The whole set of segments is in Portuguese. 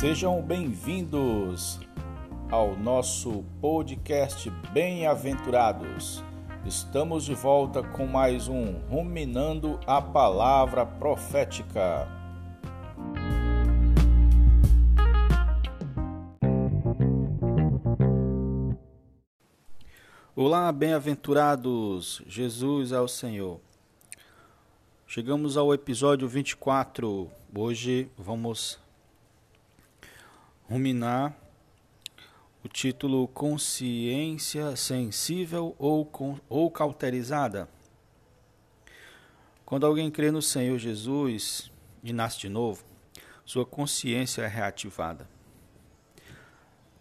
Sejam bem-vindos ao nosso podcast Bem-aventurados. Estamos de volta com mais um Ruminando a Palavra Profética. Olá, bem-aventurados! Jesus é o Senhor. Chegamos ao episódio 24. Hoje vamos ruminar o título Consciência Sensível ou, ou Cauterizada. Quando alguém crê no Senhor Jesus e nasce de novo, sua consciência é reativada.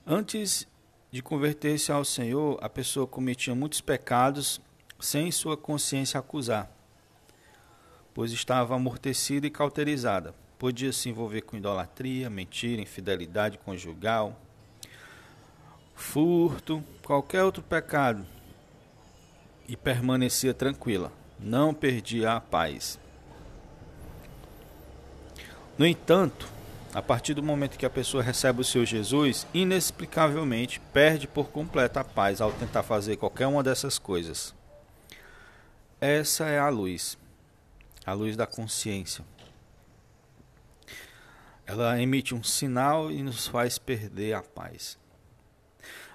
Antes de converter-se ao Senhor, a pessoa cometia muitos pecados sem sua consciência acusar, pois estava amortecida e cauterizada. Podia se envolver com idolatria, mentira, infidelidade conjugal, furto, qualquer outro pecado e permanecia tranquila, não perdia a paz. No entanto, a partir do momento que a pessoa recebe o seu Jesus, inexplicavelmente perde por completo a paz ao tentar fazer qualquer uma dessas coisas. Essa é a luz, a luz da consciência ela emite um sinal e nos faz perder a paz.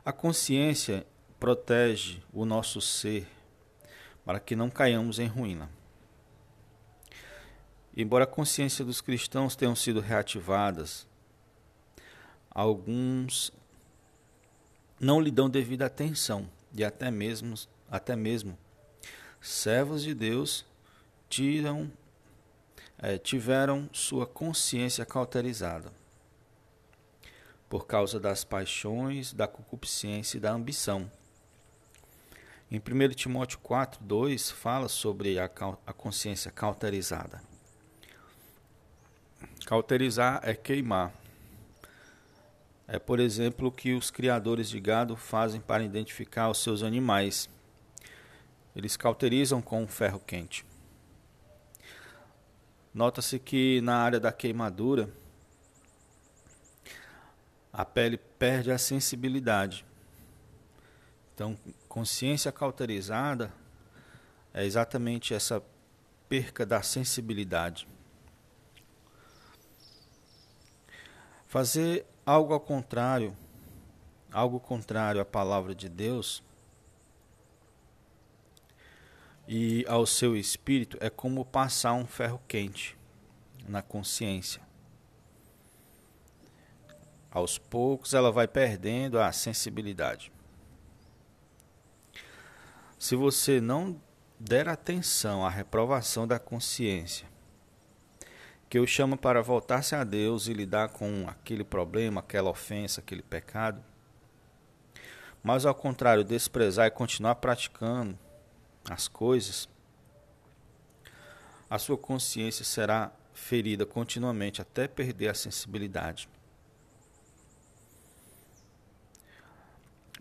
A consciência protege o nosso ser para que não caiamos em ruína. Embora a consciência dos cristãos tenham sido reativadas, alguns não lhe dão devida atenção e até mesmo, até mesmo servos de Deus tiram é, tiveram sua consciência cauterizada por causa das paixões, da concupiscência e da ambição. Em 1 Timóteo 4, 2, fala sobre a, a consciência cauterizada. Cauterizar é queimar. É, por exemplo, o que os criadores de gado fazem para identificar os seus animais. Eles cauterizam com um ferro quente. Nota-se que na área da queimadura a pele perde a sensibilidade. Então, consciência cauterizada é exatamente essa perca da sensibilidade. Fazer algo ao contrário, algo contrário à palavra de Deus, e ao seu espírito é como passar um ferro quente na consciência. Aos poucos ela vai perdendo a sensibilidade. Se você não der atenção à reprovação da consciência, que eu chamo para voltar-se a Deus e lidar com aquele problema, aquela ofensa, aquele pecado, mas ao contrário, desprezar e continuar praticando, as coisas, a sua consciência será ferida continuamente até perder a sensibilidade.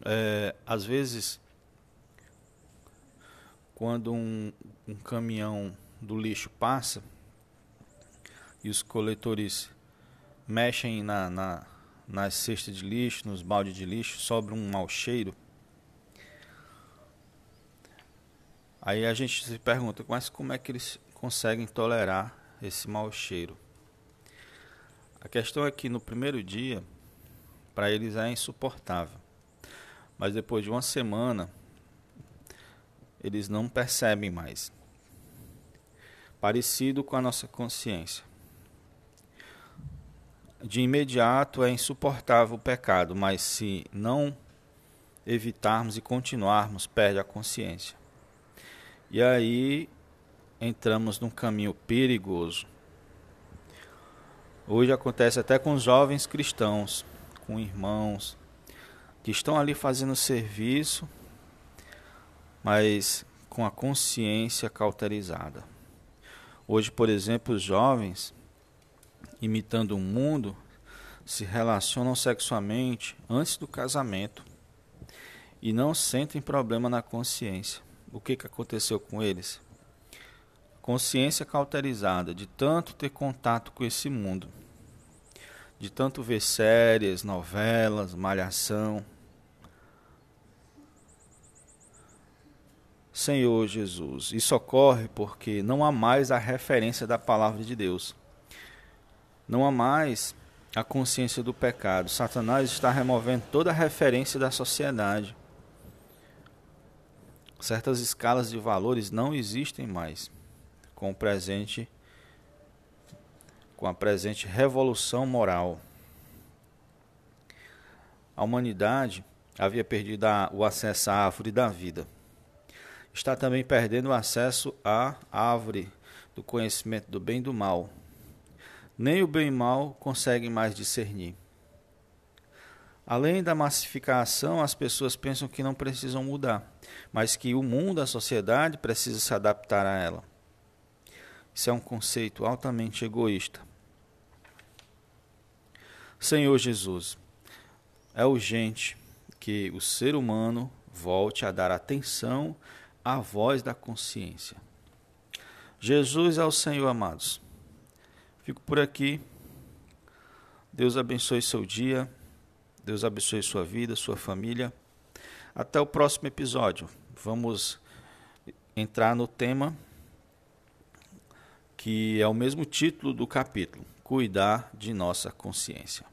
É, às vezes, quando um, um caminhão do lixo passa e os coletores mexem na, na, nas cestas de lixo, nos baldes de lixo, sobra um mau cheiro. Aí a gente se pergunta, mas como é que eles conseguem tolerar esse mau cheiro? A questão é que no primeiro dia, para eles é insuportável. Mas depois de uma semana, eles não percebem mais. Parecido com a nossa consciência. De imediato é insuportável o pecado, mas se não evitarmos e continuarmos, perde a consciência. E aí entramos num caminho perigoso. Hoje acontece até com jovens cristãos, com irmãos que estão ali fazendo serviço, mas com a consciência cauterizada. Hoje, por exemplo, os jovens, imitando o mundo, se relacionam sexualmente antes do casamento e não sentem problema na consciência o que, que aconteceu com eles? Consciência cauterizada de tanto ter contato com esse mundo, de tanto ver séries, novelas, malhação. Senhor Jesus, isso ocorre porque não há mais a referência da palavra de Deus. Não há mais a consciência do pecado. Satanás está removendo toda a referência da sociedade. Certas escalas de valores não existem mais com o presente com a presente revolução moral. A humanidade havia perdido o acesso à árvore da vida. Está também perdendo o acesso à árvore do conhecimento do bem e do mal. Nem o bem e o mal conseguem mais discernir. Além da massificação, as pessoas pensam que não precisam mudar, mas que o mundo, a sociedade, precisa se adaptar a ela. Isso é um conceito altamente egoísta. Senhor Jesus, é urgente que o ser humano volte a dar atenção à voz da consciência. Jesus é o Senhor, amados. Fico por aqui. Deus abençoe seu dia. Deus abençoe sua vida, sua família. Até o próximo episódio. Vamos entrar no tema que é o mesmo título do capítulo: Cuidar de nossa consciência.